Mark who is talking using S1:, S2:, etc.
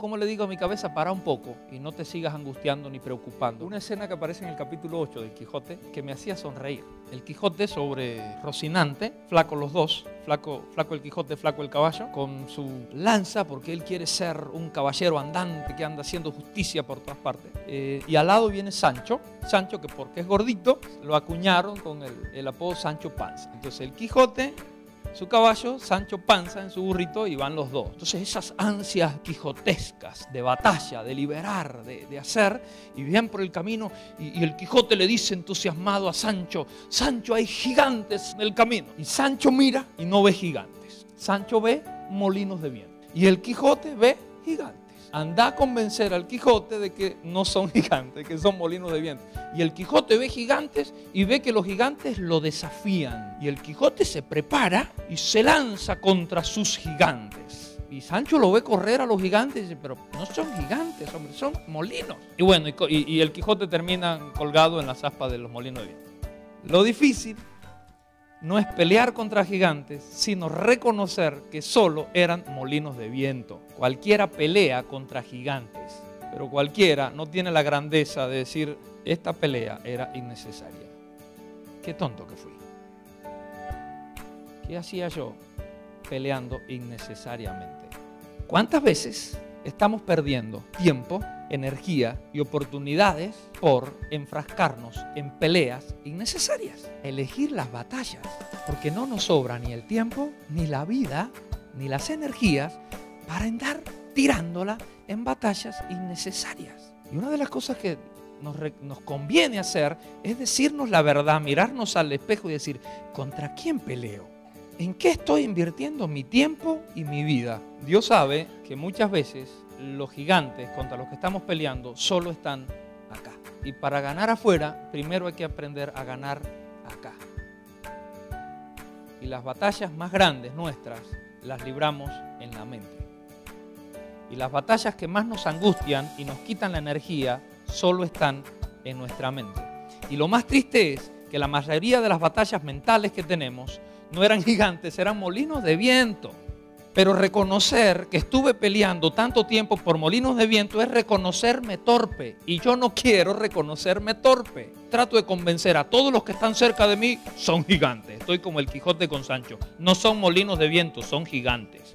S1: como le digo a mi cabeza, para un poco y no te sigas angustiando ni preocupando. Una escena que aparece en el capítulo 8 del Quijote que me hacía sonreír. El Quijote sobre Rocinante, flaco los dos, flaco, flaco el Quijote, flaco el caballo, con su lanza porque él quiere ser un caballero andante que anda haciendo justicia por todas partes. Eh, y al lado viene Sancho, Sancho que porque es gordito, lo acuñaron con el, el apodo Sancho Panza. Entonces el Quijote su caballo, Sancho Panza en su burrito y van los dos. Entonces esas ansias quijotescas de batalla, de liberar, de, hacer, y vienen por el camino y, el Quijote le dice entusiasmado a Sancho, Sancho hay gigantes en el camino. Y Sancho mira y no ve gigantes. Sancho ve molinos de viento. Y el Quijote ve gigantes anda a convencer al Quijote de que no son gigantes, que son molinos de viento. Y el Quijote ve gigantes y ve que los gigantes lo desafían. Y el Quijote se prepara y se lanza contra sus gigantes. Y Sancho lo ve correr a los gigantes y dice, pero no son gigantes, hombre, son molinos. Y bueno, y, el Quijote termina colgado en las aspas de los molinos de viento. Lo difícil no es pelear contra gigantes, sino reconocer que solo eran molinos de viento. Cualquiera pelea contra gigantes, pero cualquiera no tiene la grandeza de decir, esta pelea era innecesaria. Qué tonto que fui. ¿Qué hacía yo peleando innecesariamente? ¿Cuántas veces estamos perdiendo tiempo, energía y oportunidades por enfrascarnos en peleas innecesarias. Elegir las batallas, porque no nos sobra ni el tiempo, ni la vida, ni las energías para andar tirándola en batallas innecesarias. Y una de las cosas que nos, nos, conviene hacer es decirnos la verdad, mirarnos al espejo y decir, ¿contra quién peleo? ¿En qué estoy invirtiendo mi tiempo y mi vida? Dios sabe que muchas veces los gigantes contra los que estamos peleando solo están acá. Y para ganar afuera, primero hay que aprender a ganar acá. Y las batallas más grandes nuestras las libramos en la mente. Y las batallas que más nos angustian y nos quitan la energía solo están en nuestra mente. Y lo más triste es que la mayoría de las batallas mentales que tenemos no eran gigantes, eran molinos de viento. Pero reconocer que estuve peleando tanto tiempo por molinos de viento es reconocerme torpe. Y yo no quiero reconocerme torpe. Trato de convencer a todos los que están cerca de mí, son gigantes. Estoy como el Quijote con Sancho. No son molinos de viento, son gigantes.